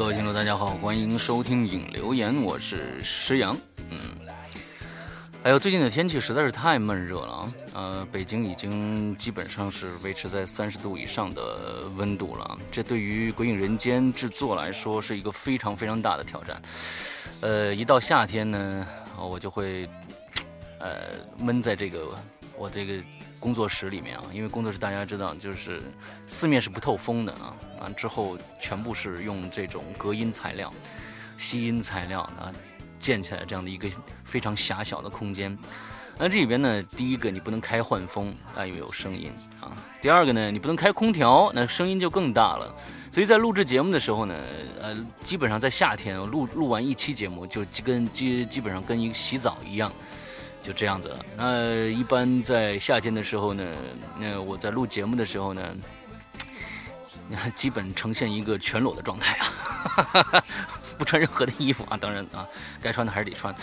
各位听众，大家好，欢迎收听影留言，我是石阳。嗯，还有最近的天气实在是太闷热了啊！呃，北京已经基本上是维持在三十度以上的温度了，这对于《鬼影人间》制作来说是一个非常非常大的挑战。呃，一到夏天呢，我就会呃闷在这个我这个。工作室里面啊，因为工作室大家知道，就是四面是不透风的啊，完之后全部是用这种隔音材料、吸音材料啊建起来这样的一个非常狭小的空间。那这里边呢，第一个你不能开换风啊，因为有声音啊；第二个呢，你不能开空调，那声音就更大了。所以在录制节目的时候呢，呃，基本上在夏天录录完一期节目，就基跟基基本上跟一洗澡一样。就这样子了。那一般在夏天的时候呢，那我在录节目的时候呢，基本呈现一个全裸的状态啊，不穿任何的衣服啊。当然啊，该穿的还是得穿。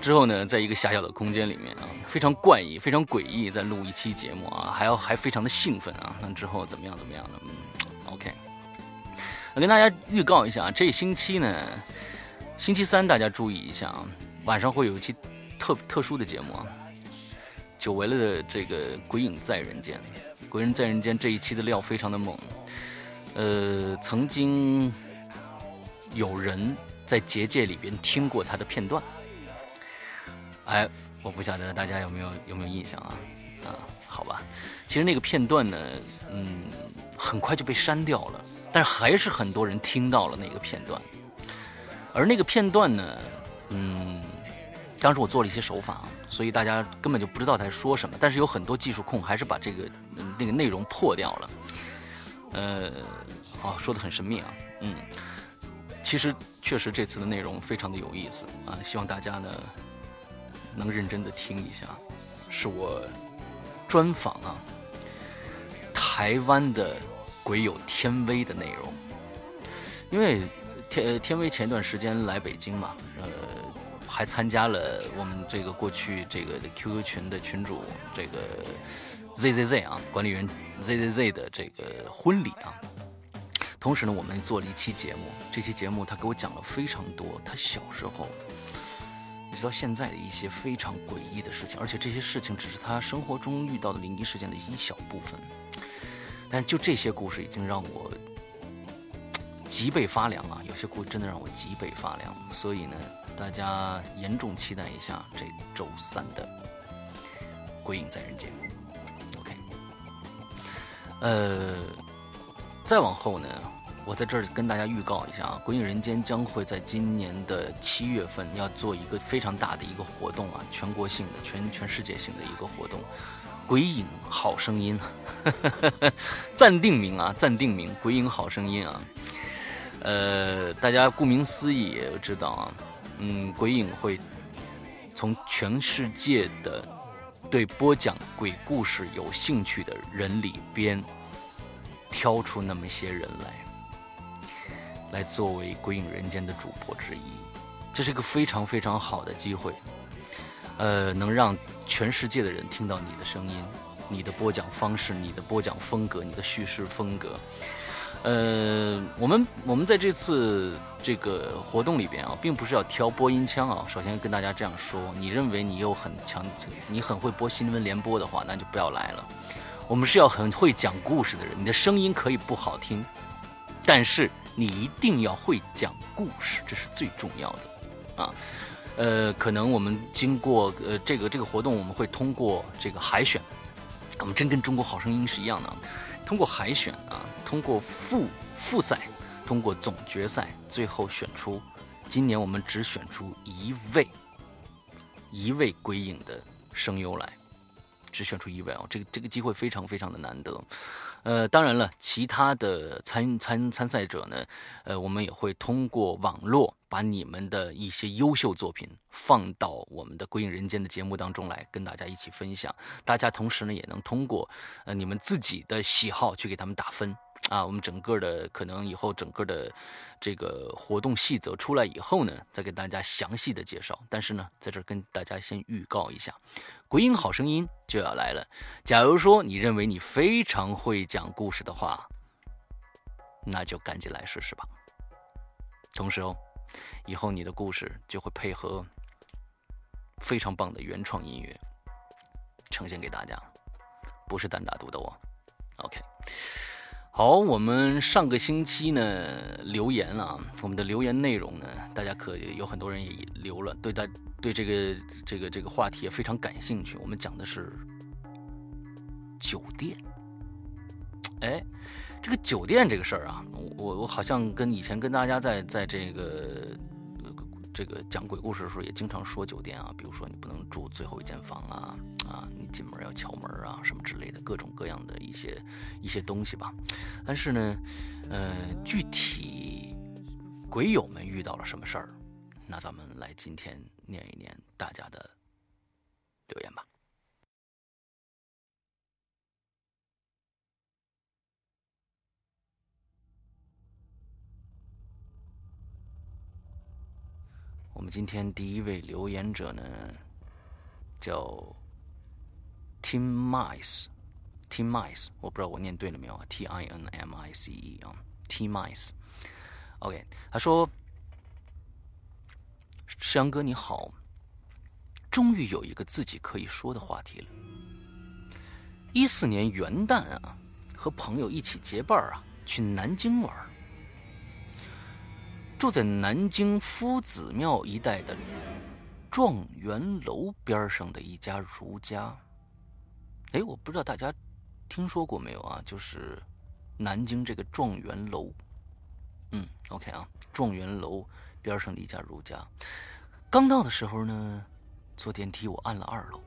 之后呢，在一个狭小的空间里面啊，非常怪异，非常诡异，在录一期节目啊，还要还非常的兴奋啊。那之后怎么样？怎么样的？嗯，OK。我跟大家预告一下啊，这星期呢，星期三大家注意一下啊，晚上会有一期。特特殊的节目啊，久违了的这个《鬼影在人间》，《鬼人在人间》这一期的料非常的猛，呃，曾经有人在结界里边听过他的片段，哎，我不晓得大家有没有有没有印象啊？啊，好吧，其实那个片段呢，嗯，很快就被删掉了，但是还是很多人听到了那个片段，而那个片段呢，嗯。当时我做了一些手法，所以大家根本就不知道在说什么。但是有很多技术控还是把这个那个内容破掉了。呃，好，说的很神秘啊。嗯，其实确实这次的内容非常的有意思啊，希望大家呢能认真的听一下。是我专访啊台湾的鬼友天威的内容，因为天天威前段时间来北京嘛，还参加了我们这个过去这个 QQ 群的群主这个 ZZZ 啊管理员 ZZZ 的这个婚礼啊，同时呢，我们做了一期节目。这期节目他给我讲了非常多他小时候直到现在的一些非常诡异的事情，而且这些事情只是他生活中遇到的灵异事件的一小部分。但就这些故事已经让我脊背发凉啊！有些故事真的让我脊背发凉，所以呢。大家严重期待一下这周三的《鬼影在人间》。OK，呃，再往后呢，我在这儿跟大家预告一下啊，《鬼影人间》将会在今年的七月份要做一个非常大的一个活动啊，全国性的、全全世界性的一个活动，《鬼影好声音》，暂定名啊，暂定名，《鬼影好声音》啊。呃，大家顾名思义也知道啊。嗯，鬼影会从全世界的对播讲鬼故事有兴趣的人里边挑出那么些人来，来作为鬼影人间的主播之一。这是一个非常非常好的机会，呃，能让全世界的人听到你的声音、你的播讲方式、你的播讲风格、你的叙事风格。呃，我们我们在这次这个活动里边啊，并不是要挑播音腔啊。首先跟大家这样说，你认为你有很强，你很会播新闻联播的话，那就不要来了。我们是要很会讲故事的人，你的声音可以不好听，但是你一定要会讲故事，这是最重要的啊。呃，可能我们经过呃这个这个活动，我们会通过这个海选，我们真跟中国好声音是一样的。通过海选啊，通过复复赛，通过总决赛，最后选出，今年我们只选出一位，一位鬼影的声优来，只选出一位哦，这个这个机会非常非常的难得。呃，当然了，其他的参参参赛者呢，呃，我们也会通过网络把你们的一些优秀作品放到我们的《归隐人间》的节目当中来，跟大家一起分享。大家同时呢，也能通过呃你们自己的喜好去给他们打分。啊，我们整个的可能以后整个的这个活动细则出来以后呢，再给大家详细的介绍。但是呢，在这跟大家先预告一下，《鬼影好声音》就要来了。假如说你认为你非常会讲故事的话，那就赶紧来试试吧。同时哦，以后你的故事就会配合非常棒的原创音乐呈现给大家，不是单打独斗哦。OK，好，我们上个星期呢留言啊，我们的留言内容呢，大家可有很多人也留了，对大对这个这个这个话题也非常感兴趣。我们讲的是酒店，哎。这个酒店这个事儿啊，我我好像跟以前跟大家在在这个这个讲鬼故事的时候，也经常说酒店啊，比如说你不能住最后一间房啊，啊，你进门要敲门啊，什么之类的各种各样的一些一些东西吧。但是呢，呃，具体鬼友们遇到了什么事儿，那咱们来今天念一念大家的留言吧。我们今天第一位留言者呢，叫 Tim Mice，Tim Mice，我不知道我念对了没有啊？T I N M I C E 啊，Tim Mice，OK，他说：“石阳哥你好，终于有一个自己可以说的话题了。一四年元旦啊，和朋友一起结伴啊去南京玩。”住在南京夫子庙一带的状元楼边上的一家儒家。哎，我不知道大家听说过没有啊？就是南京这个状元楼。嗯，OK 啊，状元楼边上的一家儒家。刚到的时候呢，坐电梯我按了二楼。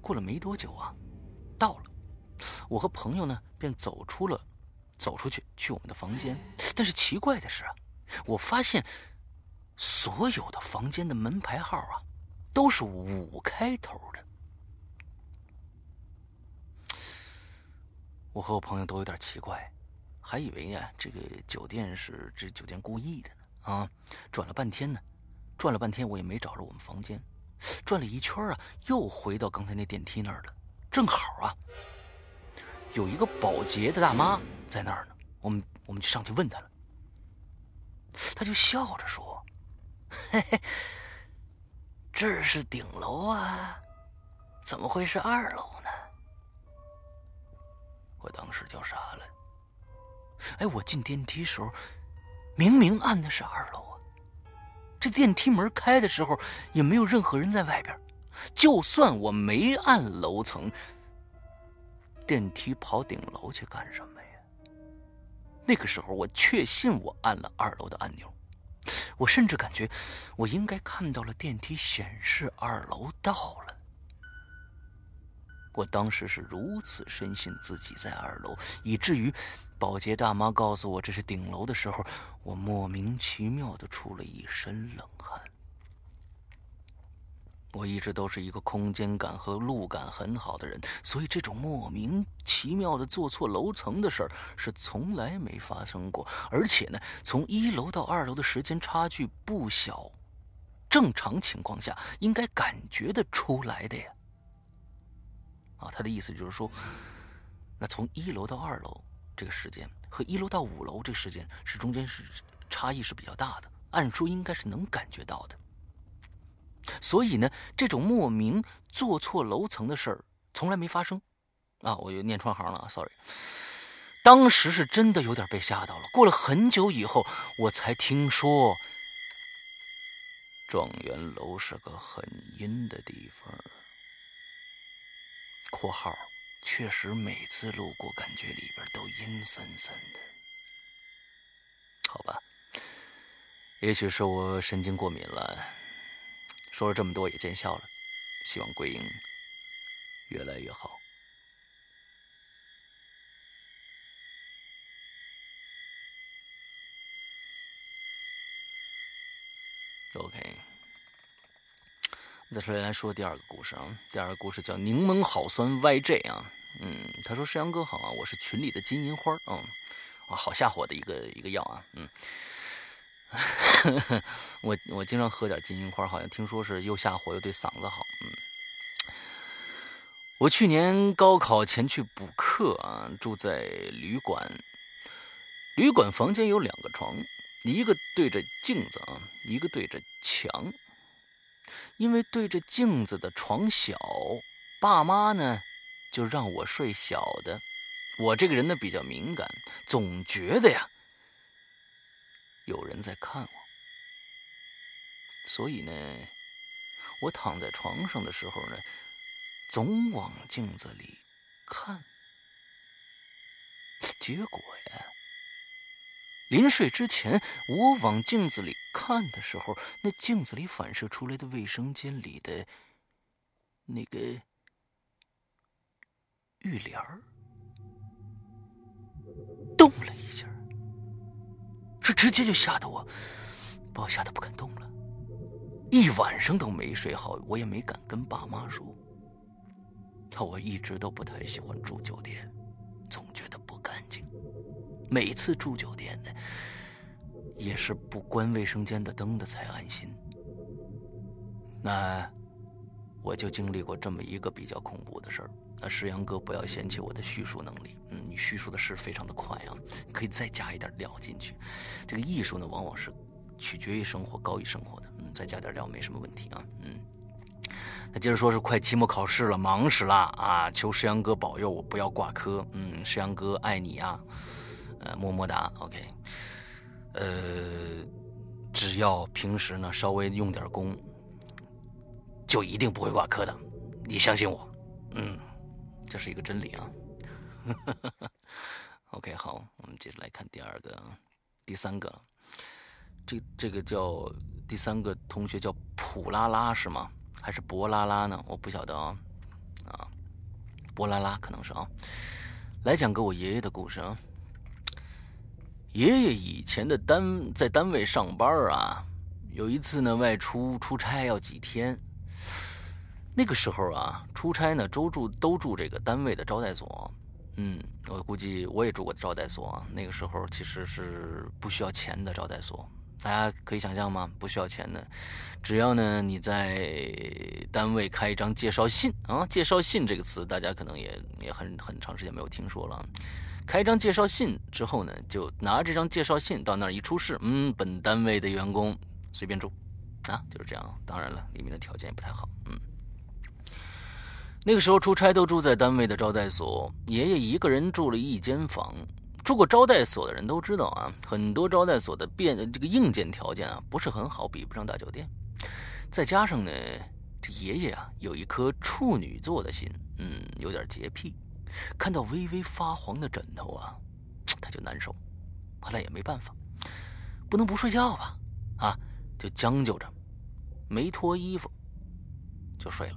过了没多久啊，到了。我和朋友呢便走出了。走出去，去我们的房间。但是奇怪的是啊，我发现所有的房间的门牌号啊，都是五开头的。我和我朋友都有点奇怪，还以为呀，这个酒店是这酒店故意的呢。啊，转了半天呢，转了半天我也没找着我们房间。转了一圈啊，又回到刚才那电梯那儿了。正好啊，有一个保洁的大妈。在那儿呢，我们我们就上去问她了，她就笑着说：“嘿嘿，这是顶楼啊，怎么会是二楼呢？”我当时就傻了。哎，我进电梯时候明明按的是二楼啊，这电梯门开的时候也没有任何人在外边，就算我没按楼层，电梯跑顶楼去干什么呀？那个时候，我确信我按了二楼的按钮，我甚至感觉我应该看到了电梯显示二楼到了。我当时是如此深信自己在二楼，以至于保洁大妈告诉我这是顶楼的时候，我莫名其妙的出了一身冷汗。我一直都是一个空间感和路感很好的人，所以这种莫名其妙的坐错楼层的事儿是从来没发生过。而且呢，从一楼到二楼的时间差距不小，正常情况下应该感觉得出来的呀。啊，他的意思就是说，那从一楼到二楼这个时间和一楼到五楼这个时间是中间是差异是比较大的，按说应该是能感觉到的。所以呢，这种莫名坐错楼层的事儿从来没发生，啊，我又念串行了啊，sorry。当时是真的有点被吓到了。过了很久以后，我才听说，状元楼是个很阴的地方。（括号）确实每次路过，感觉里边都阴森森的。好吧，也许是我神经过敏了。说了这么多也见笑了，希望桂英越来越好。OK，再说来说第二个故事啊，第二个故事叫柠檬好酸 YJ 啊，嗯，他说：“山羊哥好啊，我是群里的金银花，嗯，啊，好下火的一个一个药啊，嗯。” 我我经常喝点金银花，好像听说是又下火又对嗓子好。嗯，我去年高考前去补课啊，住在旅馆，旅馆房间有两个床，一个对着镜子啊，一个对着墙。因为对着镜子的床小，爸妈呢就让我睡小的。我这个人呢比较敏感，总觉得呀有人在看我，所以呢，我躺在床上的时候呢，总往镜子里看。结果呀。临睡之前，我往镜子里看的时候，那镜子里反射出来的卫生间里的那个浴帘儿动了一下，这直接就吓得我，把我吓得不敢动了，一晚上都没睡好，我也没敢跟爸妈说。我一直都不太喜欢住酒店，总觉得不干净。每次住酒店呢，也是不关卫生间的灯的才安心。那我就经历过这么一个比较恐怖的事儿。那石阳哥不要嫌弃我的叙述能力，嗯，你叙述的是非常的快啊，可以再加一点料进去。这个艺术呢，往往是取决于生活高于生活的，嗯，再加点料没什么问题啊，嗯。那接着说是快期末考试了，忙死了啊！求石阳哥保佑我不要挂科，嗯，石阳哥爱你啊。呃，么么哒，OK，呃，只要平时呢稍微用点功，就一定不会挂科的，你相信我，嗯，这是一个真理啊。OK，好，我们接着来看第二个，第三个，这这个叫第三个同学叫普拉拉是吗？还是博拉拉呢？我不晓得啊，啊，博拉拉可能是啊，来讲个我爷爷的故事啊。爷爷以前的单在单位上班啊，有一次呢外出出差要几天。那个时候啊，出差呢都住都住这个单位的招待所。嗯，我估计我也住过招待所啊。那个时候其实是不需要钱的招待所，大家可以想象吗？不需要钱的，只要呢你在单位开一张介绍信啊，介绍信这个词大家可能也也很很长时间没有听说了。开一张介绍信之后呢，就拿这张介绍信到那儿一出示，嗯，本单位的员工随便住，啊，就是这样。当然了，里面的条件也不太好，嗯。那个时候出差都住在单位的招待所，爷爷一个人住了一间房。住过招待所的人都知道啊，很多招待所的变这个硬件条件啊不是很好，比不上大酒店。再加上呢，这爷爷啊有一颗处女座的心，嗯，有点洁癖。看到微微发黄的枕头啊，他就难受。后来也没办法，不能不睡觉吧？啊，就将就着，没脱衣服就睡了。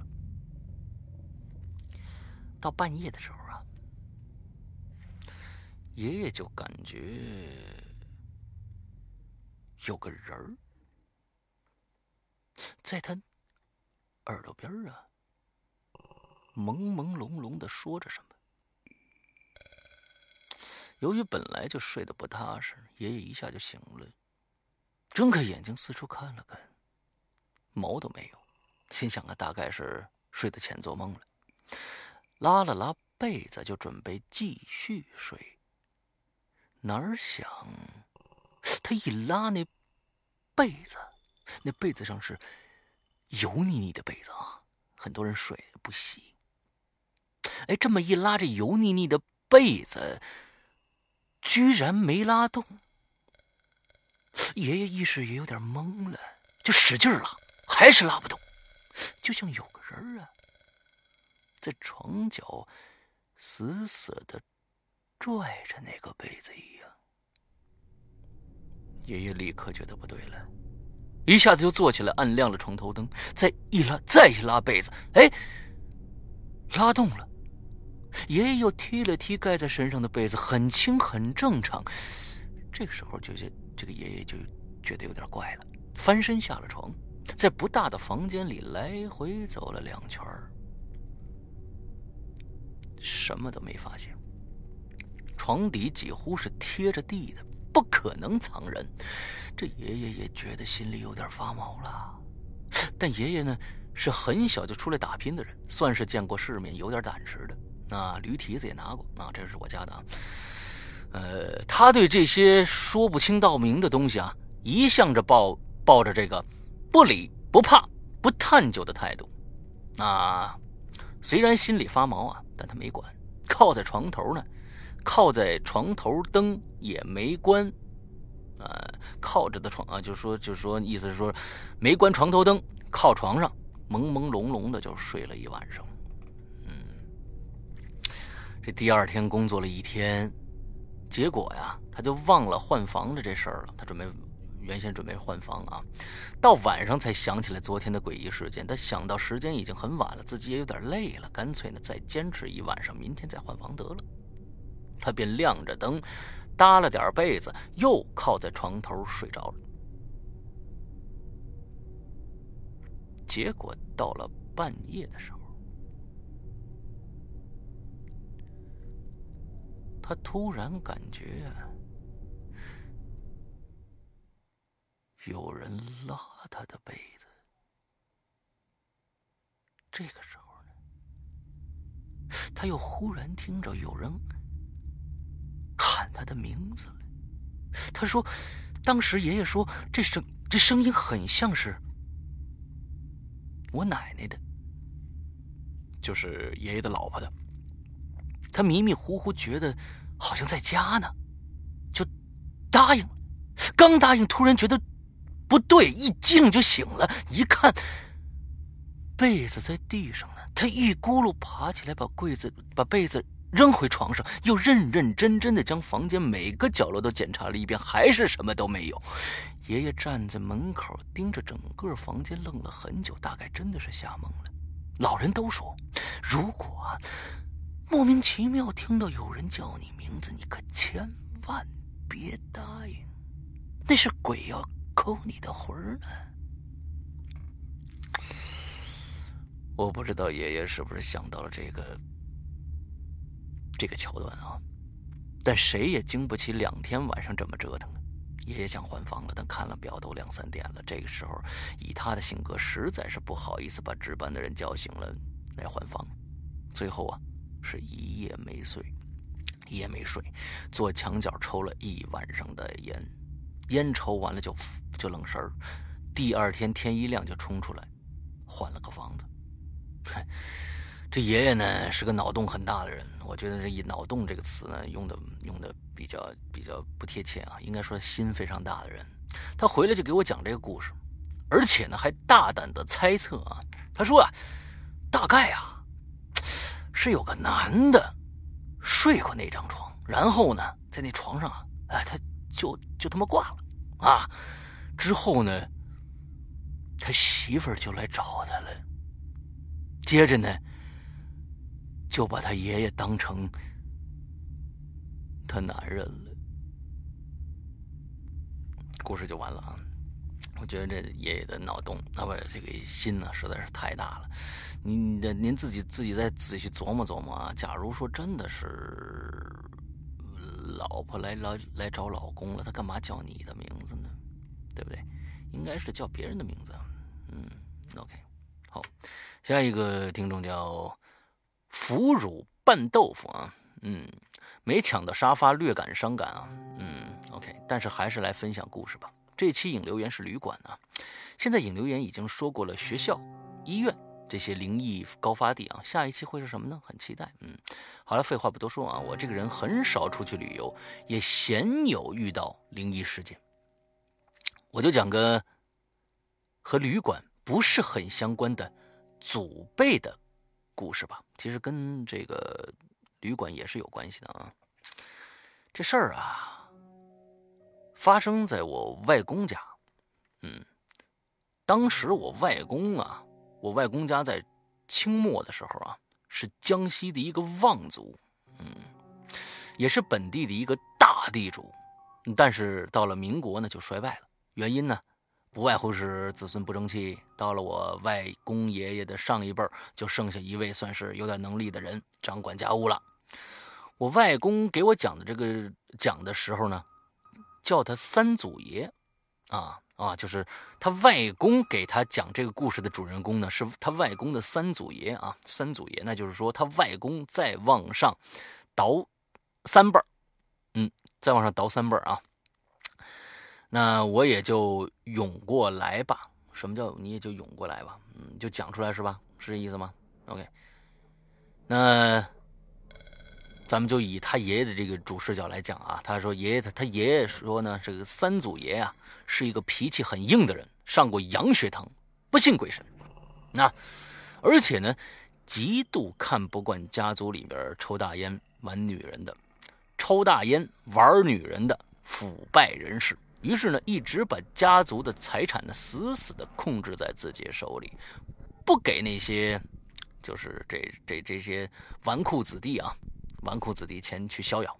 到半夜的时候啊，爷爷就感觉有个人儿在他耳朵边儿啊，朦朦胧胧的说着什么。由于本来就睡得不踏实，爷爷一下就醒了，睁开眼睛四处看了看，毛都没有，心想啊，大概是睡得浅做梦了，拉了拉被子就准备继续睡。哪儿想，他一拉那被子，那被子上是油腻腻的被子啊，很多人睡不洗。哎，这么一拉，这油腻腻的被子。居然没拉动，爷爷意识也有点懵了，就使劲拉，还是拉不动，就像有个人啊，在床角死死的拽着那个被子一样。爷爷立刻觉得不对了，一下子就坐起来，按亮了床头灯，再一拉，再一拉被子，哎，拉动了。爷爷又踢了踢盖在身上的被子，很轻很正常。这时候，就觉这个爷爷就觉得有点怪了，翻身下了床，在不大的房间里来回走了两圈什么都没发现。床底几乎是贴着地的，不可能藏人。这爷爷也觉得心里有点发毛了。但爷爷呢，是很小就出来打拼的人，算是见过世面，有点胆识的。那驴蹄子也拿过，啊，这是我家的啊。呃，他对这些说不清道明的东西啊，一向着抱抱着这个不理不怕不探究的态度。啊，虽然心里发毛啊，但他没管，靠在床头呢，靠在床头灯也没关。呃，靠着的床啊，就是说，就是说，意思是说，没关床头灯，靠床上，朦朦胧胧的就睡了一晚上。嗯，这第二天工作了一天。结果呀，他就忘了换房的这事儿了。他准备原先准备换房啊，到晚上才想起来昨天的诡异事件。他想到时间已经很晚了，自己也有点累了，干脆呢再坚持一晚上，明天再换房得了。他便亮着灯，搭了点被子，又靠在床头睡着了。结果到了半夜的时候。他突然感觉有人拉他的被子，这个时候呢，他又忽然听着有人喊他的名字了。他说：“当时爷爷说，这声这声音很像是我奶奶的，就是爷爷的老婆的。”他迷迷糊糊觉得好像在家呢，就答应了。刚答应，突然觉得不对，一激灵就醒了。一看，被子在地上呢。他一咕噜爬起来，把柜子、把被子扔回床上，又认认真真的将房间每个角落都检查了一遍，还是什么都没有。爷爷站在门口盯着整个房间，愣了很久，大概真的是吓懵了。老人都说，如果……莫名其妙听到有人叫你名字，你可千万别答应，那是鬼要抠你的魂呢。我不知道爷爷是不是想到了这个这个桥段啊，但谁也经不起两天晚上这么折腾。爷爷想换房了，但看了表都两三点了。这个时候，以他的性格，实在是不好意思把值班的人叫醒了来换房。最后啊。是一夜没睡，一夜没睡，坐墙角抽了一晚上的烟，烟抽完了就就愣神儿。第二天天一亮就冲出来，换了个房子。这爷爷呢是个脑洞很大的人，我觉得这一“脑洞”这个词呢用的用的比较比较不贴切啊，应该说心非常大的人。他回来就给我讲这个故事，而且呢还大胆的猜测啊，他说啊，大概啊。是有个男的睡过那张床，然后呢，在那床上啊，哎，他就就他妈挂了啊。之后呢，他媳妇儿就来找他了。接着呢，就把他爷爷当成他男人了。故事就完了啊。我觉得这爷爷的脑洞，那不这个心呢，实在是太大了。您的您自己自己再仔细琢磨琢磨啊！假如说真的是老婆来来来找老公了，他干嘛叫你的名字呢？对不对？应该是叫别人的名字。嗯，OK，好，下一个听众叫腐乳拌豆腐啊，嗯，没抢到沙发，略感伤感啊，嗯，OK，但是还是来分享故事吧。这期引流员是旅馆啊，现在引流员已经说过了学校、医院。这些灵异高发地啊，下一期会是什么呢？很期待。嗯，好了，废话不多说啊，我这个人很少出去旅游，也鲜有遇到灵异事件。我就讲个和旅馆不是很相关的祖辈的故事吧。其实跟这个旅馆也是有关系的啊。这事儿啊，发生在我外公家。嗯，当时我外公啊。我外公家在清末的时候啊，是江西的一个望族，嗯，也是本地的一个大地主，但是到了民国呢就衰败了。原因呢，不外乎是子孙不争气。到了我外公爷爷的上一辈就剩下一位算是有点能力的人掌管家务了。我外公给我讲的这个讲的时候呢，叫他三祖爷，啊。啊，就是他外公给他讲这个故事的主人公呢，是他外公的三祖爷啊。三祖爷，那就是说他外公再往上倒三辈儿，嗯，再往上倒三辈儿啊。那我也就涌过来吧。什么叫你也就涌过来吧？嗯，就讲出来是吧？是这意思吗？OK。那咱们就以他爷爷的这个主视角来讲啊。他说爷爷他他爷爷说呢，这个三祖爷啊是一个脾气很硬的人，上过洋学堂，不信鬼神。那而且呢，极度看不惯家族里边抽大烟玩女人的，抽大烟玩女人的腐败人士。于是呢，一直把家族的财产呢死死的控制在自己手里，不给那些，就是这这这些纨绔子弟啊，纨绔子弟前去逍遥。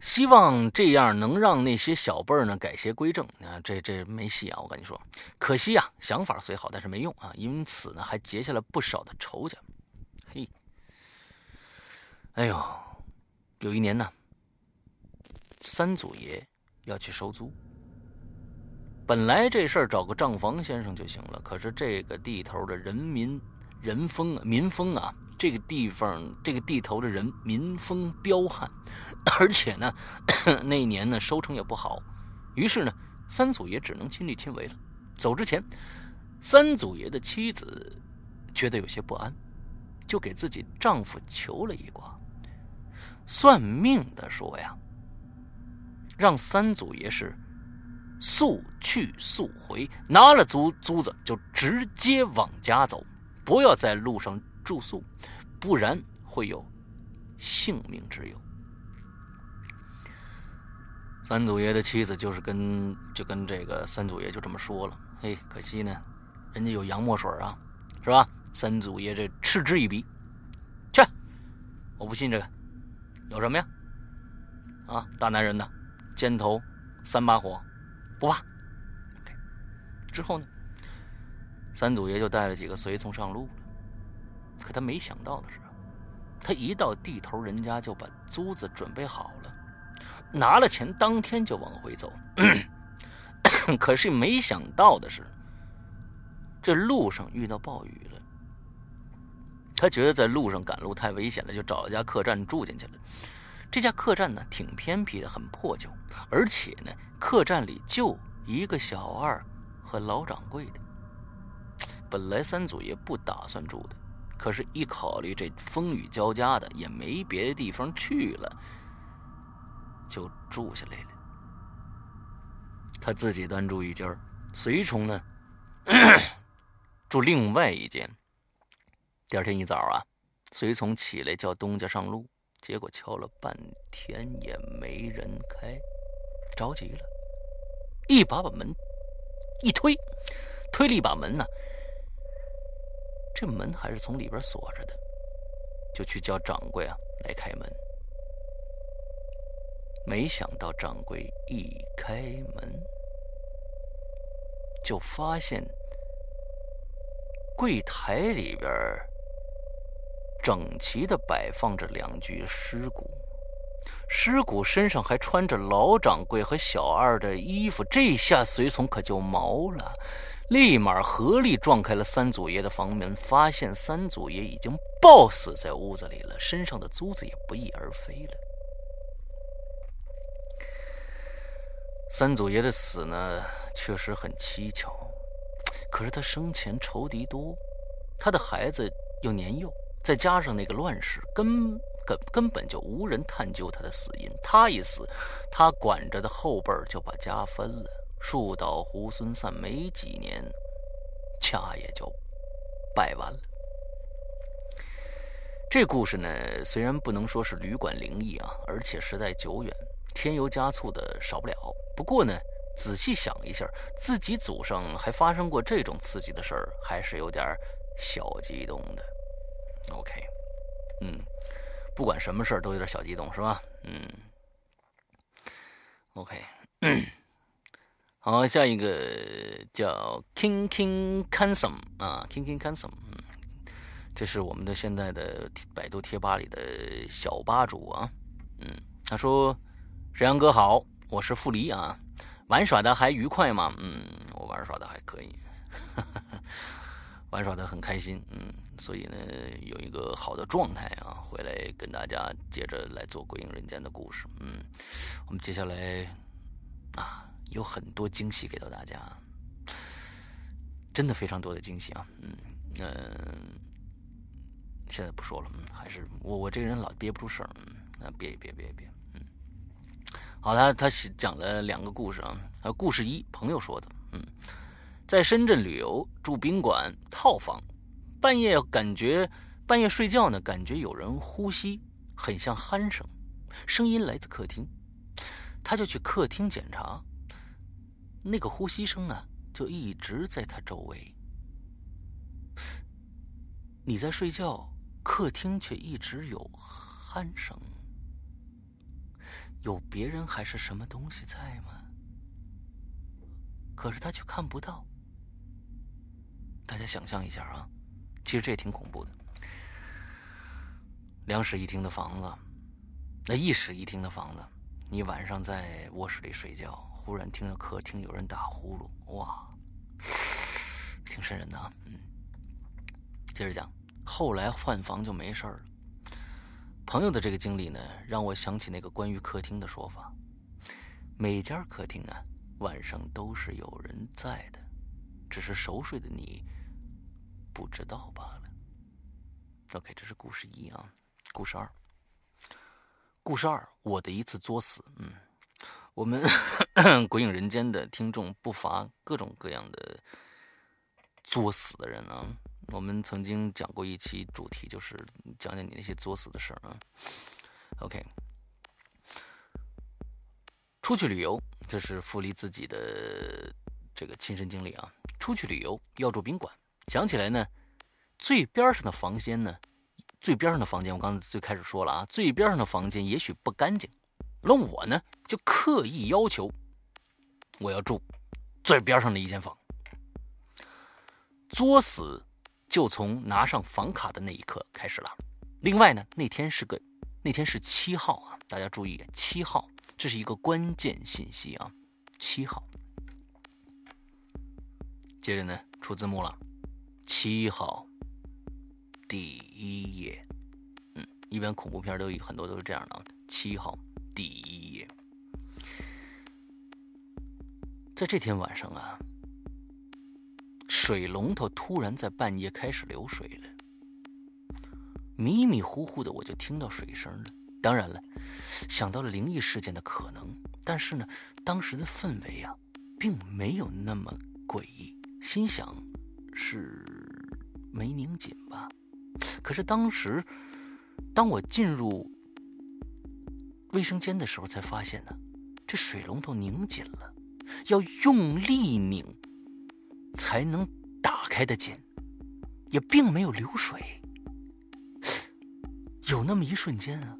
希望这样能让那些小辈儿呢改邪归正啊，这这没戏啊！我跟你说，可惜啊，想法虽好，但是没用啊，因此呢，还结下了不少的仇家。嘿，哎呦，有一年呢。三祖爷要去收租，本来这事儿找个账房先生就行了。可是这个地头的人民人风，民风啊，这个地方这个地头的人民风彪悍，而且呢，那一年呢收成也不好，于是呢，三祖爷只能亲力亲为了。走之前，三祖爷的妻子觉得有些不安，就给自己丈夫求了一卦，算命的说呀。让三祖爷是速去速回，拿了租租子就直接往家走，不要在路上住宿，不然会有性命之忧。三祖爷的妻子就是跟就跟这个三祖爷就这么说了，嘿，可惜呢，人家有洋墨水啊，是吧？三祖爷这嗤之以鼻，去，我不信这个，有什么呀？啊，大男人呢？肩头三把火，不怕。之后呢，三祖爷就带了几个随从上路。可他没想到的是，他一到地头人家就把租子准备好了，拿了钱当天就往回走。可是没想到的是，这路上遇到暴雨了。他觉得在路上赶路太危险了，就找了家客栈住进去了。这家客栈呢，挺偏僻的，很破旧，而且呢，客栈里就一个小二和老掌柜的。本来三祖爷不打算住的，可是，一考虑这风雨交加的，也没别的地方去了，就住下来了。他自己单住一间，随从呢 住另外一间。第二天一早啊，随从起来叫东家上路。结果敲了半天也没人开，着急了，一把把门一推，推了一把门呢，这门还是从里边锁着的，就去叫掌柜啊来开门。没想到掌柜一开门，就发现柜台里边。整齐的摆放着两具尸骨，尸骨身上还穿着老掌柜和小二的衣服，这下随从可就毛了，立马合力撞开了三祖爷的房门，发现三祖爷已经暴死在屋子里了，身上的珠子也不翼而飞了。三祖爷的死呢，确实很蹊跷，可是他生前仇敌多，他的孩子又年幼。再加上那个乱世，根根根本就无人探究他的死因。他一死，他管着的后辈就把家分了，树倒猢狲散，没几年，家也就败完了。这故事呢，虽然不能说是旅馆灵异啊，而且时代久远，添油加醋的少不了。不过呢，仔细想一下，自己祖上还发生过这种刺激的事儿，还是有点小激动的。OK，嗯，不管什么事儿都有点小激动，是吧？嗯，OK，好，下一个叫 King King Cansom 啊，King King Cansom，嗯，这是我们的现在的百度贴吧里的小吧主啊，嗯，他说：“沈阳哥好，我是傅离啊，玩耍的还愉快吗？嗯，我玩耍的还可以，玩耍的很开心，嗯。”所以呢，有一个好的状态啊，回来跟大家接着来做《鬼影人间》的故事。嗯，我们接下来啊有很多惊喜给到大家，真的非常多的惊喜啊。嗯嗯，现在不说了，嗯，还是我我这个人老憋不住事儿，嗯，那憋憋憋憋，嗯。好，他他讲了两个故事啊，呃，故事一，朋友说的，嗯，在深圳旅游住宾馆套房，半夜感觉。半夜睡觉呢，感觉有人呼吸，很像鼾声，声音来自客厅，他就去客厅检查，那个呼吸声啊，就一直在他周围。你在睡觉，客厅却一直有鼾声，有别人还是什么东西在吗？可是他却看不到。大家想象一下啊，其实这也挺恐怖的。两室一厅的房子，那一室一厅的房子，你晚上在卧室里睡觉，忽然听着客厅有人打呼噜，哇，挺瘆人的啊。嗯，接着讲，后来换房就没事了。朋友的这个经历呢，让我想起那个关于客厅的说法，每家客厅啊，晚上都是有人在的，只是熟睡的你不知道罢了。OK，这是故事一啊。故事二，故事二，我的一次作死。嗯，我们 鬼影人间的听众不乏各种各样的作死的人啊。我们曾经讲过一期主题，就是讲讲你那些作死的事儿啊。OK，出去旅游，这是傅离自己的这个亲身经历啊。出去旅游要住宾馆，想起来呢，最边上的房间呢。最边上的房间，我刚才最开始说了啊，最边上的房间也许不干净，那我呢就刻意要求我要住最边上的一间房。作死就从拿上房卡的那一刻开始了。另外呢，那天是个那天是七号啊，大家注意七号，这是一个关键信息啊，七号。接着呢，出字幕了，七号。第一页，嗯，一般恐怖片都有很多都是这样的啊。七号第一，在这天晚上啊，水龙头突然在半夜开始流水了，迷迷糊糊的我就听到水声了。当然了，想到了灵异事件的可能，但是呢，当时的氛围啊，并没有那么诡异，心想是没拧紧吧。可是当时，当我进入卫生间的时候，才发现呢，这水龙头拧紧了，要用力拧才能打开的紧，也并没有流水。有那么一瞬间啊，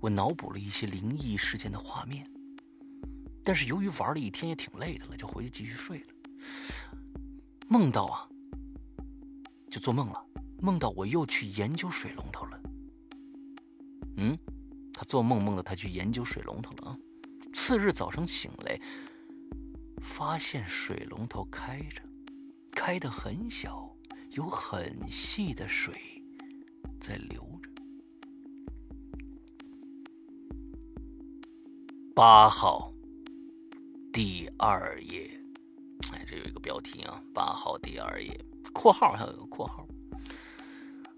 我脑补了一些灵异事件的画面，但是由于玩了一天也挺累的了，就回去继续睡了。梦到啊，就做梦了。梦到我又去研究水龙头了。嗯，他做梦梦到他去研究水龙头了啊。次日早上醒来，发现水龙头开着，开的很小，有很细的水在流着。八号，第二页，哎，这有一个标题啊，八号第二页，括号还有个括号。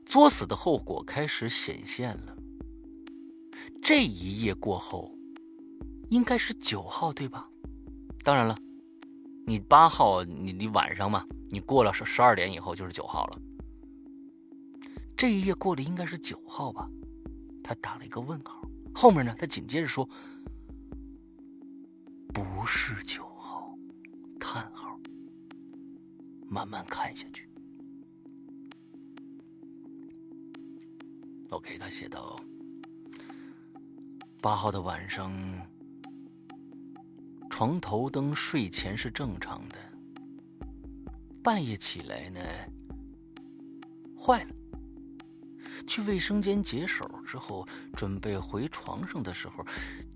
作死的后果开始显现了。这一夜过后，应该是九号对吧？当然了，你八号，你你晚上嘛，你过了十十二点以后就是九号了。这一夜过的应该是九号吧？他打了一个问号，后面呢，他紧接着说：“不是九号。”叹号，慢慢看下去。OK，他写到八号的晚上，床头灯睡前是正常的，半夜起来呢，坏了。去卫生间解手之后，准备回床上的时候，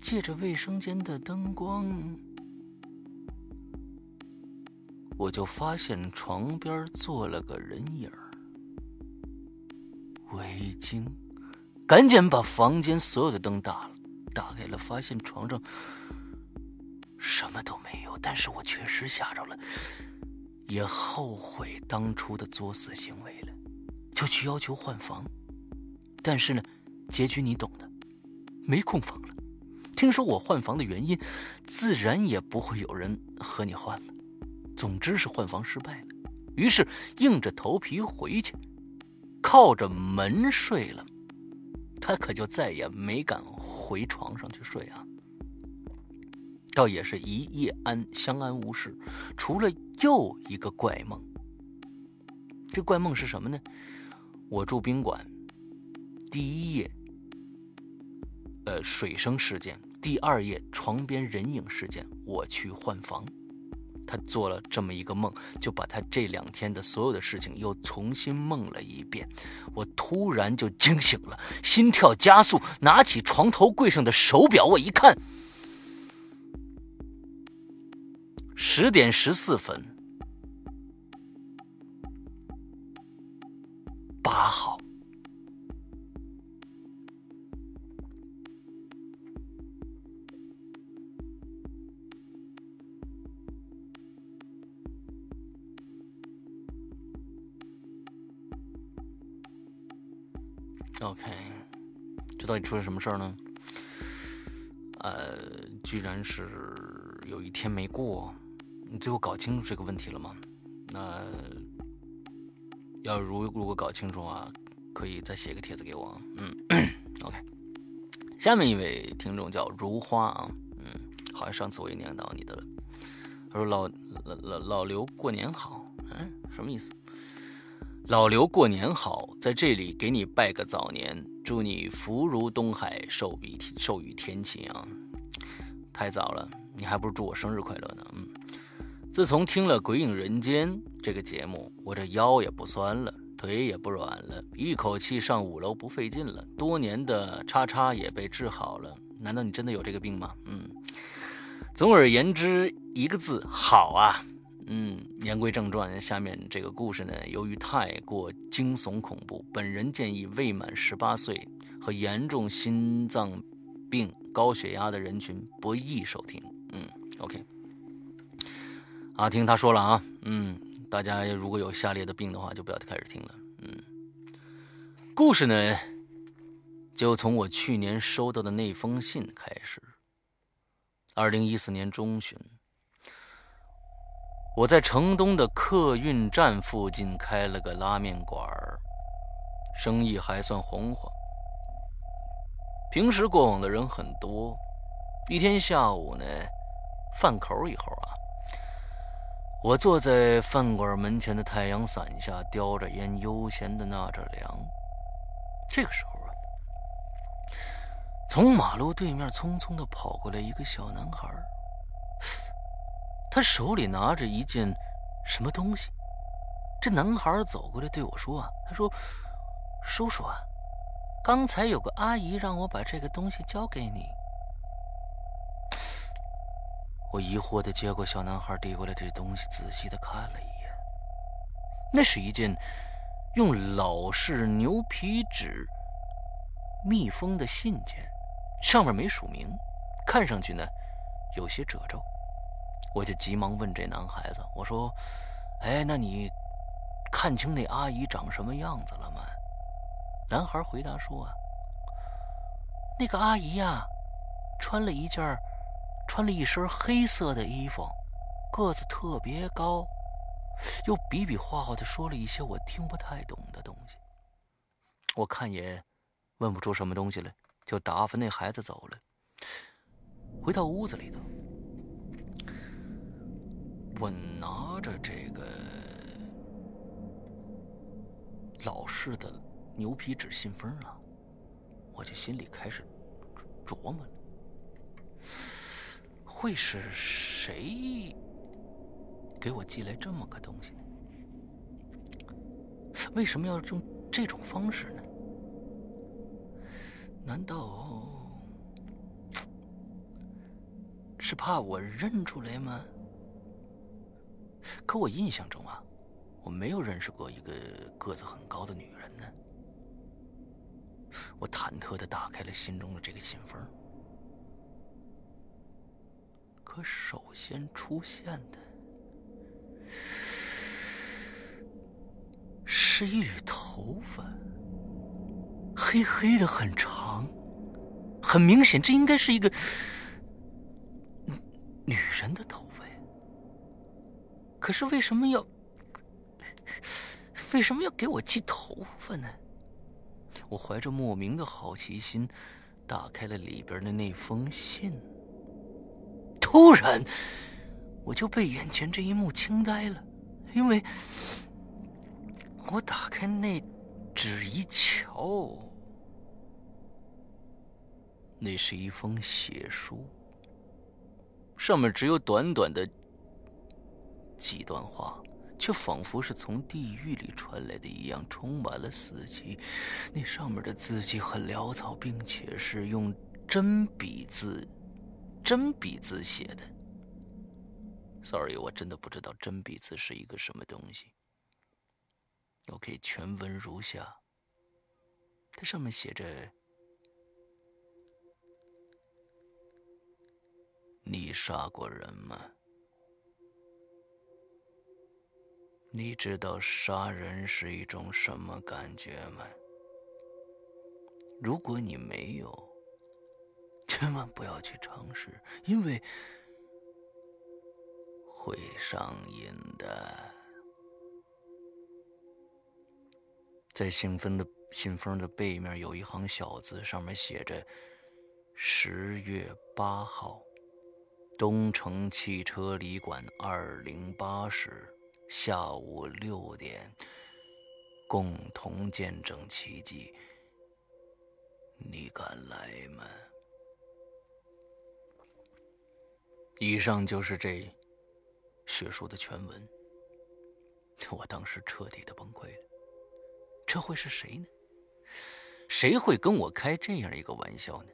借着卫生间的灯光，我就发现床边坐了个人影围巾。赶紧把房间所有的灯打了，打开了，发现床上什么都没有，但是我确实吓着了，也后悔当初的作死行为了，就去要求换房，但是呢，结局你懂的，没空房了。听说我换房的原因，自然也不会有人和你换了。总之是换房失败了，于是硬着头皮回去，靠着门睡了。他可就再也没敢回床上去睡啊。倒也是一夜安相安无事，除了又一个怪梦。这怪梦是什么呢？我住宾馆，第一夜，呃，水声事件。第二页床边人影事件，我去换房，他做了这么一个梦，就把他这两天的所有的事情又重新梦了一遍。我突然就惊醒了，心跳加速，拿起床头柜上的手表，我一看，十点十四分，八号。OK，这到底出了什么事儿呢？呃，居然是有一天没过，你最后搞清楚这个问题了吗？那要如如果搞清楚啊，可以再写个帖子给我。嗯，OK。下面一位听众叫如花啊，嗯，好像上次我也念到你的了。他说老老老老刘过年好，嗯，什么意思？老刘过年好，在这里给你拜个早年，祝你福如东海，寿比寿与天齐啊！太早了，你还不如祝我生日快乐呢。嗯，自从听了《鬼影人间》这个节目，我这腰也不酸了，腿也不软了，一口气上五楼不费劲了，多年的叉叉也被治好了。难道你真的有这个病吗？嗯，总而言之，一个字，好啊。嗯，言归正传，下面这个故事呢，由于太过惊悚恐怖，本人建议未满十八岁和严重心脏病、高血压的人群不宜收听。嗯，OK。阿听他说了啊，嗯，大家如果有下列的病的话，就不要开始听了。嗯，故事呢，就从我去年收到的那封信开始。二零一四年中旬。我在城东的客运站附近开了个拉面馆生意还算红火。平时过往的人很多。一天下午呢，饭口以后啊，我坐在饭馆门前的太阳伞下，叼着烟，悠闲的纳着凉。这个时候啊，从马路对面匆匆的跑过来一个小男孩。他手里拿着一件什么东西？这男孩走过来对我说：“啊，他说，叔叔啊，刚才有个阿姨让我把这个东西交给你。”我疑惑的接过小男孩递过来这东西，仔细的看了一眼。那是一件用老式牛皮纸密封的信件，上面没署名，看上去呢有些褶皱。我就急忙问这男孩子：“我说，哎，那你看清那阿姨长什么样子了吗？”男孩回答说：“啊，那个阿姨呀，穿了一件穿了一身黑色的衣服，个子特别高，又比比划划的说了一些我听不太懂的东西。我看也问不出什么东西来，就打发那孩子走了。回到屋子里头。”我拿着这个老式的牛皮纸信封啊，我就心里开始琢磨了：会是谁给我寄来这么个东西呢？为什么要用这种方式呢？难道是怕我认出来吗？可我印象中啊，我没有认识过一个个子很高的女人呢。我忐忑的打开了心中的这个信封，可首先出现的是一缕头发，黑黑的，很长，很明显，这应该是一个女人的头。可是为什么要 为什么要给我寄头发呢？我怀着莫名的好奇心，打开了里边的那封信。突然，我就被眼前这一幕惊呆了，因为我打开那纸一瞧，那是一封血书，上面只有短短的几段话。却仿佛是从地狱里传来的一样，充满了死寂。那上面的字迹很潦草，并且是用真笔字、真笔字写的。Sorry，我真的不知道真笔字是一个什么东西。OK，全文如下。它上面写着：“你杀过人吗？”你知道杀人是一种什么感觉吗？如果你没有，千万不要去尝试，因为会上瘾的。在信封的信封的背面有一行小字，上面写着：“十月八号，东城汽车旅馆二零八室。”下午六点，共同见证奇迹。你敢来吗？以上就是这血书的全文。我当时彻底的崩溃了。这会是谁呢？谁会跟我开这样一个玩笑呢？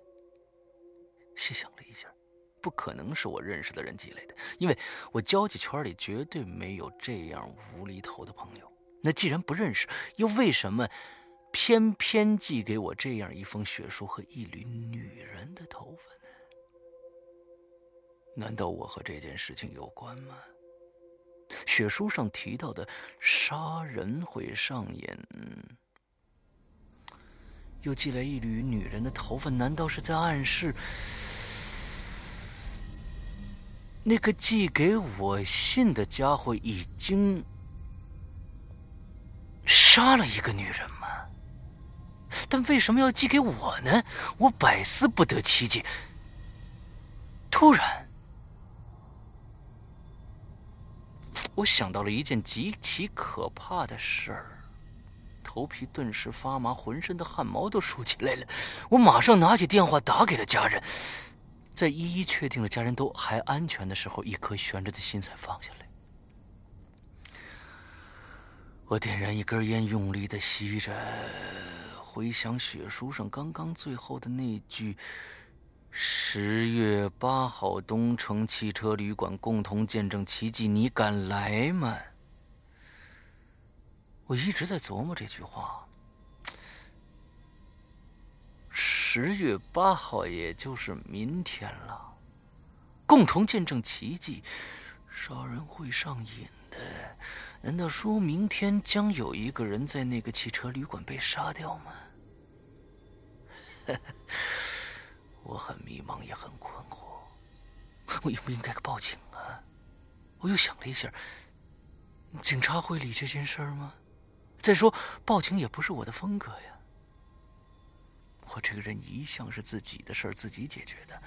细想了一下。不可能是我认识的人寄来的，因为我交际圈里绝对没有这样无厘头的朋友。那既然不认识，又为什么偏偏寄给我这样一封血书和一缕女人的头发呢？难道我和这件事情有关吗？血书上提到的杀人会上瘾，又寄来一缕女人的头发，难道是在暗示？那个寄给我信的家伙已经杀了一个女人吗？但为什么要寄给我呢？我百思不得其解。突然，我想到了一件极其可怕的事儿，头皮顿时发麻，浑身的汗毛都竖起来了。我马上拿起电话打给了家人。在一一确定了家人都还安全的时候，一颗悬着的心才放下来。我点燃一根烟，用力的吸着，回想血书上刚刚最后的那句：“十月八号，东城汽车旅馆，共同见证奇迹，你敢来吗？”我一直在琢磨这句话。十月八号，也就是明天了。共同见证奇迹，杀人会上瘾的，难道说明天将有一个人在那个汽车旅馆被杀掉吗？我很迷茫，也很困惑。我应不应该报警啊？我又想了一下，警察会理这件事吗？再说，报警也不是我的风格呀。我这个人一向是自己的事儿自己解决的。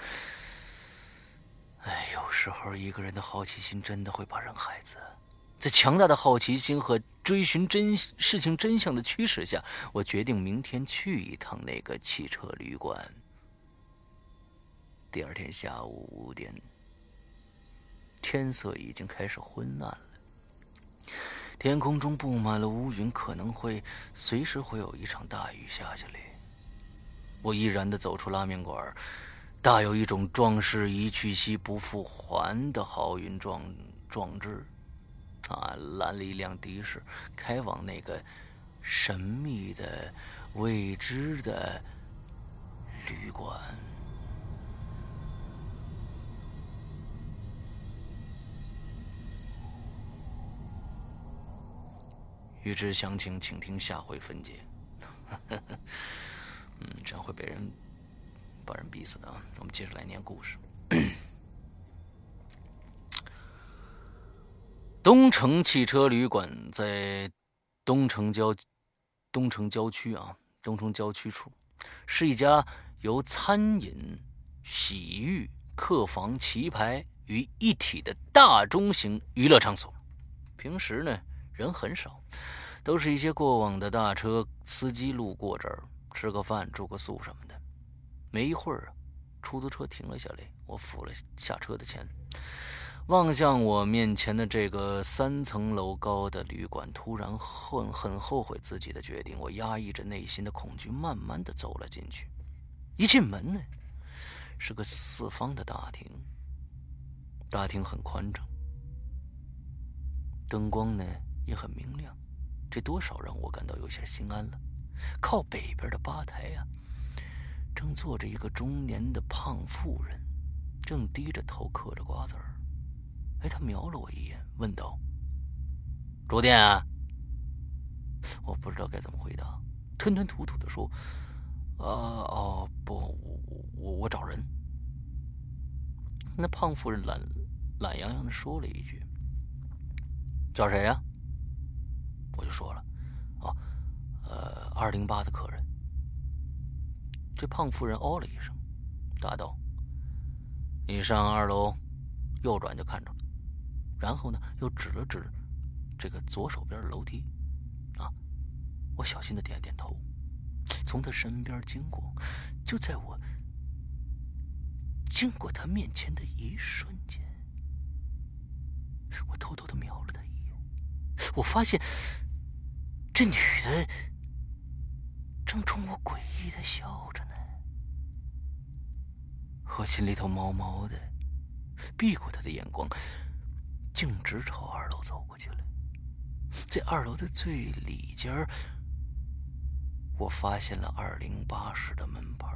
哎，有时候一个人的好奇心真的会把人害死。在强大的好奇心和追寻真事情真相的驱使下，我决定明天去一趟那个汽车旅馆。第二天下午五点，天色已经开始昏暗了，天空中布满了乌云，可能会随时会有一场大雨下下来。我毅然地走出拉面馆，大有一种壮士一去兮不复还的豪云壮壮志。啊，拦了一辆的士，开往那个神秘的、未知的旅馆。欲知详情，请听下回分解。呵呵嗯，这样会被人把人逼死的啊！我们接着来念故事。东城汽车旅馆在东城郊东城郊区啊，东城郊区处，是一家由餐饮、洗浴、客房、棋牌于一体的大中型娱乐场所。平时呢，人很少。都是一些过往的大车司机路过这儿吃个饭、住个宿什么的。没一会儿，出租车停了下来，我付了下车的钱，望向我面前的这个三层楼高的旅馆，突然很很后悔自己的决定。我压抑着内心的恐惧，慢慢的走了进去。一进门呢，是个四方的大厅，大厅很宽敞，灯光呢也很明亮。这多少让我感到有些心安了。靠北边的吧台呀，正坐着一个中年的胖妇人，正低着头嗑着瓜子儿。哎，她瞄了我一眼，问道：“住店啊？”我不知道该怎么回答，吞吞吐吐的说：“啊哦，不，我我我找人。”那胖妇人懒懒洋洋的说了一句：“找谁呀？”我就说了，呃，二零八的客人。这胖夫人哦了一声，答道：“你上二楼，右转就看着了。”然后呢，又指了指这个左手边的楼梯。啊，我小心的点了点头，从他身边经过。就在我经过他面前的一瞬间，我偷偷的瞄了他一眼，我发现。这女的正冲我诡异的笑着呢，我心里头毛毛的，避过他的眼光，径直朝二楼走过去了。在二楼的最里间我发现了二零八室的门牌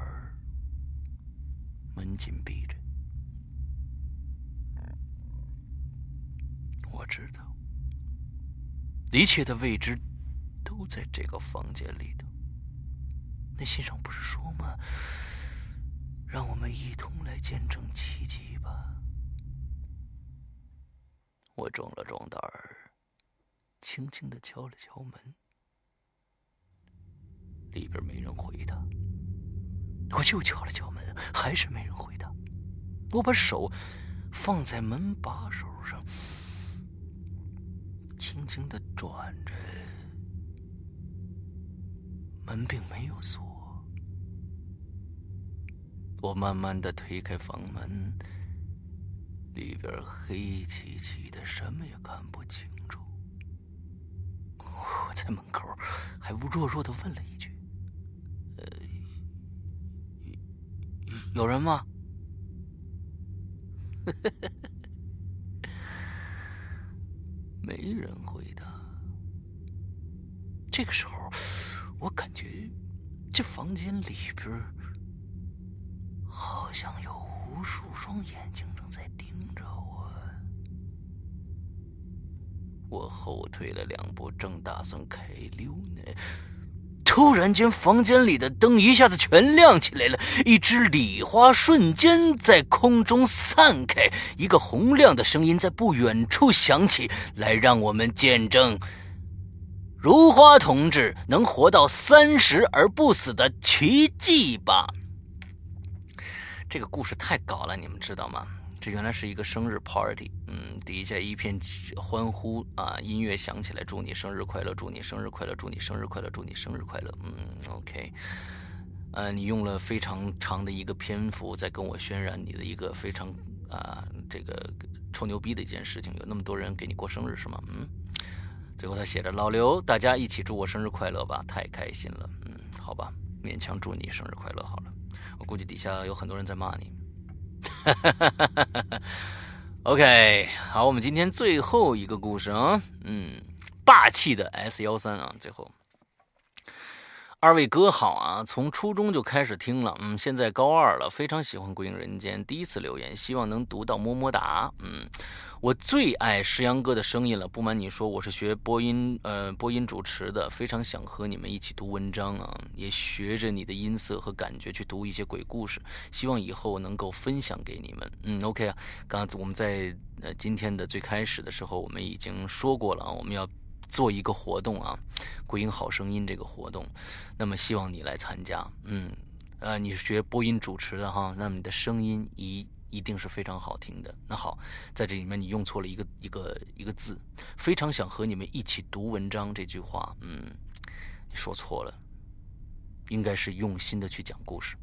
门紧闭着。我知道，一切的未知。都在这个房间里头。那信上不是说吗？让我们一同来见证奇迹吧。我壮了壮胆儿，轻轻的敲了敲门，里边没人回答。我又敲了敲门，还是没人回答。我把手放在门把手上，轻轻的转着。门并没有锁，我慢慢的推开房门，里边黑漆漆的，什么也看不清楚。我在门口还弱弱的问了一句：“呃，有人吗？”没人回答。这个时候。我感觉这房间里边像有无数双眼睛正在盯着我。我后退了两步，正打算开溜呢，突然间房间里的灯一下子全亮起来了，一只礼花瞬间在空中散开，一个洪亮的声音在不远处响起来，让我们见证。如花同志能活到三十而不死的奇迹吧？这个故事太搞了，你们知道吗？这原来是一个生日 party，嗯，底下一片欢呼啊，音乐响起来，祝你生日快乐，祝你生日快乐，祝你生日快乐，祝你生日快乐。嗯，OK，呃，你用了非常长的一个篇幅在跟我渲染你的一个非常啊这个臭牛逼的一件事情，有那么多人给你过生日是吗？嗯。最后他写着：“老刘，大家一起祝我生日快乐吧，太开心了。”嗯，好吧，勉强祝你生日快乐好了。我估计底下有很多人在骂你。OK，好，我们今天最后一个故事啊，嗯，霸气的 S 幺三啊，最后二位哥好啊！从初中就开始听了，嗯，现在高二了，非常喜欢《鬼影人间》。第一次留言，希望能读到么么哒。嗯，我最爱石阳哥的声音了。不瞒你说，我是学播音，呃，播音主持的，非常想和你们一起读文章啊，也学着你的音色和感觉去读一些鬼故事，希望以后能够分享给你们。嗯，OK 啊，刚刚我们在呃今天的最开始的时候，我们已经说过了啊，我们要。做一个活动啊，鬼影好声音这个活动，那么希望你来参加。嗯，呃，你是学播音主持的哈，那么你的声音一一定是非常好听的。那好，在这里面你用错了一个一个一个字，非常想和你们一起读文章这句话，嗯，你说错了，应该是用心的去讲故事，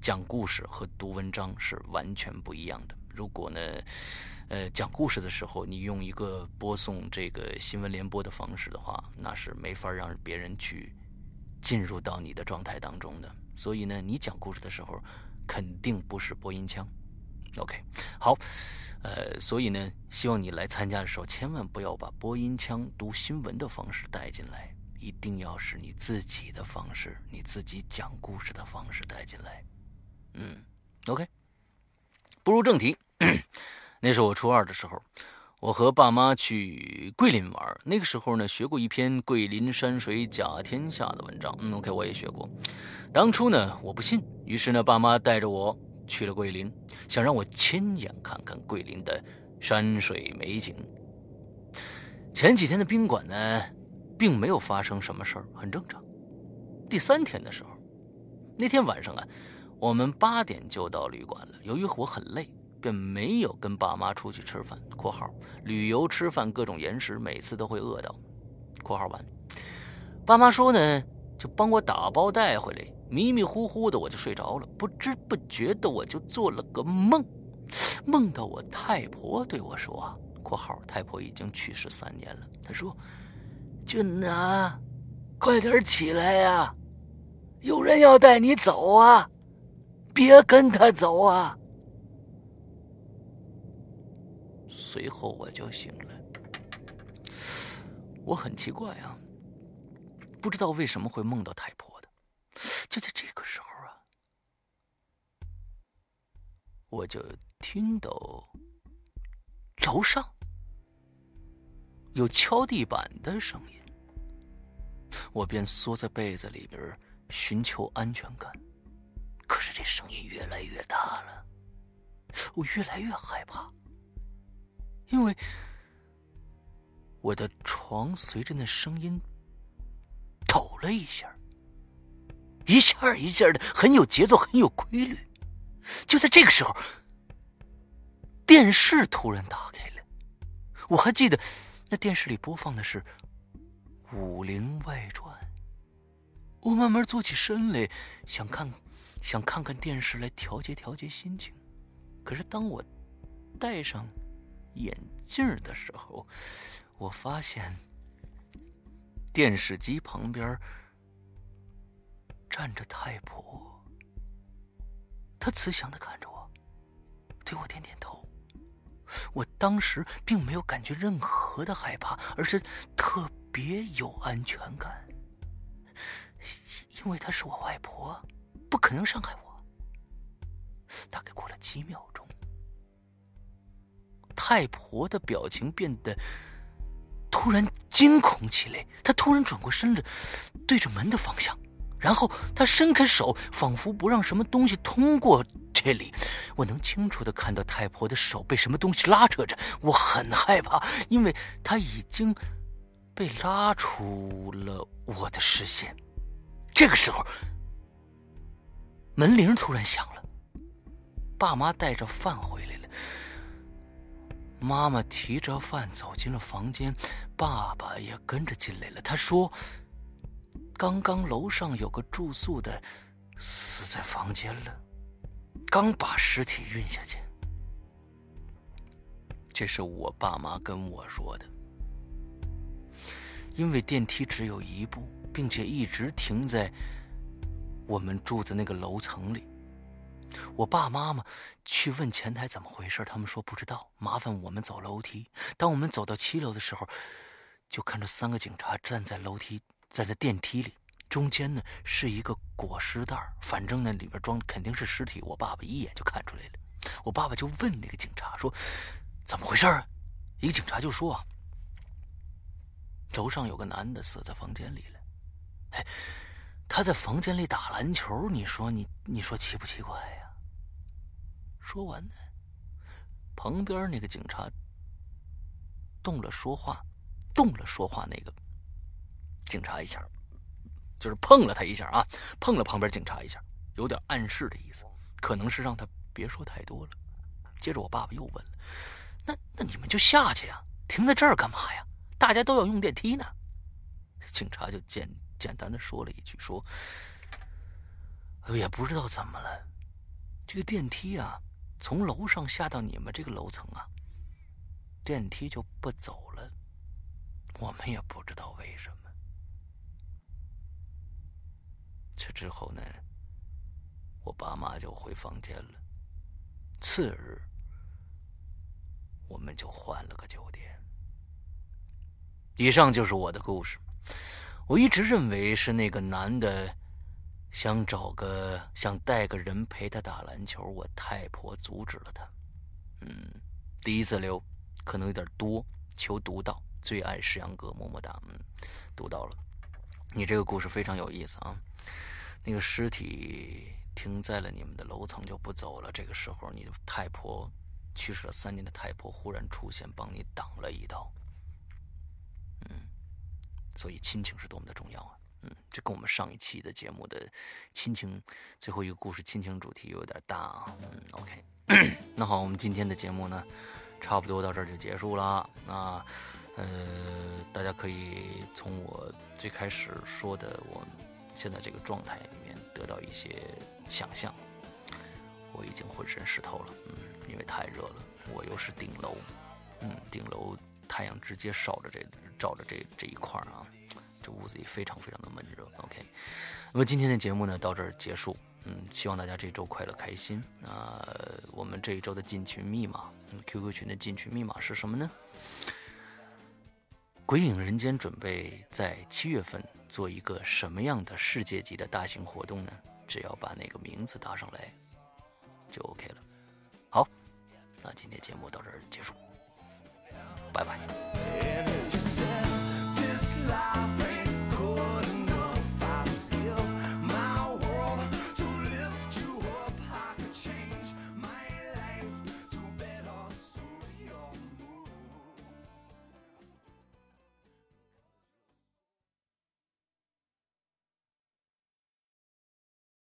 讲故事和读文章是完全不一样的。如果呢？呃，讲故事的时候，你用一个播送这个新闻联播的方式的话，那是没法让别人去进入到你的状态当中的。所以呢，你讲故事的时候，肯定不是播音腔。OK，好，呃，所以呢，希望你来参加的时候，千万不要把播音腔读新闻的方式带进来，一定要是你自己的方式，你自己讲故事的方式带进来。嗯，OK，步入正题。那是我初二的时候，我和爸妈去桂林玩。那个时候呢，学过一篇“桂林山水甲天下”的文章。嗯，OK，我也学过。当初呢，我不信，于是呢，爸妈带着我去了桂林，想让我亲眼看看桂林的山水美景。前几天的宾馆呢，并没有发生什么事儿，很正常。第三天的时候，那天晚上啊，我们八点就到旅馆了。由于我很累。便没有跟爸妈出去吃饭（括号旅游吃饭各种延时，每次都会饿到）。括号完，爸妈说呢，就帮我打包带回来。迷迷糊糊的我就睡着了，不知不觉的我就做了个梦，梦到我太婆对我说（括号太婆已经去世三年了），她说：“俊呐，快点起来呀，有人要带你走啊，别跟他走啊。”随后我就醒了，我很奇怪啊，不知道为什么会梦到太婆的。就在这个时候啊，我就听到楼上有敲地板的声音，我便缩在被子里边寻求安全感。可是这声音越来越大了，我越来越害怕。因为我的床随着那声音抖了一下，一下一下的，很有节奏，很有规律。就在这个时候，电视突然打开了。我还记得那电视里播放的是《武林外传》。我慢慢坐起身来，想看，想看看电视来调节调节心情。可是当我戴上。眼镜的时候，我发现电视机旁边站着太婆，她慈祥的看着我，对我点点头。我当时并没有感觉任何的害怕，而是特别有安全感，因为她是我外婆，不可能伤害我。大概过了几秒钟。太婆的表情变得突然惊恐起来，她突然转过身来，对着门的方向，然后她伸开手，仿佛不让什么东西通过这里。我能清楚的看到太婆的手被什么东西拉扯着，我很害怕，因为她已经被拉出了我的视线。这个时候，门铃突然响了，爸妈带着饭回来了。妈妈提着饭走进了房间，爸爸也跟着进来了。他说：“刚刚楼上有个住宿的死在房间了，刚把尸体运下去。”这是我爸妈跟我说的。因为电梯只有一部，并且一直停在我们住的那个楼层里。我爸妈妈去问前台怎么回事，他们说不知道，麻烦我们走楼梯。当我们走到七楼的时候，就看着三个警察站在楼梯，站在电梯里，中间呢是一个裹尸袋反正那里边装肯定是尸体。我爸爸一眼就看出来了，我爸爸就问那个警察说：“怎么回事？”一个警察就说：“楼上有个男的死在房间里了。”哎，他在房间里打篮球，你说你你说奇不奇怪呀？说完呢，旁边那个警察动了说话，动了说话那个警察一下。就是碰了他一下啊，碰了旁边警察一下，有点暗示的意思，可能是让他别说太多了。接着我爸爸又问了：“那那你们就下去呀，停在这儿干嘛呀？大家都要用电梯呢。”警察就见简单的说了一句：“说也不知道怎么了，这个电梯啊，从楼上下到你们这个楼层啊，电梯就不走了，我们也不知道为什么。”这之后呢，我爸妈就回房间了。次日，我们就换了个酒店。以上就是我的故事。我一直认为是那个男的想找个想带个人陪他打篮球，我太婆阻止了他。嗯，第一次留可能有点多，求读到。最爱石阳哥，么么哒。嗯，读到了。你这个故事非常有意思啊！那个尸体停在了你们的楼层就不走了。这个时候，你的太婆去世了三年的太婆忽然出现，帮你挡了一刀。所以亲情是多么的重要啊！嗯，这跟我们上一期的节目的亲情最后一个故事亲情主题有点大啊。嗯，OK，那好，我们今天的节目呢，差不多到这儿就结束了。那呃，大家可以从我。最开始说的，我现在这个状态里面得到一些想象，我已经浑身湿透了，嗯，因为太热了，我又是顶楼，嗯，顶楼太阳直接烧着这照着这这一块啊，这屋子也非常非常的闷热。OK，那么今天的节目呢到这儿结束，嗯，希望大家这周快乐开心。那我们这一周的进群密码，QQ 群的进群密码是什么呢？鬼影人间准备在七月份做一个什么样的世界级的大型活动呢？只要把那个名字打上来，就 OK 了。好，那今天节目到这儿结束，拜拜。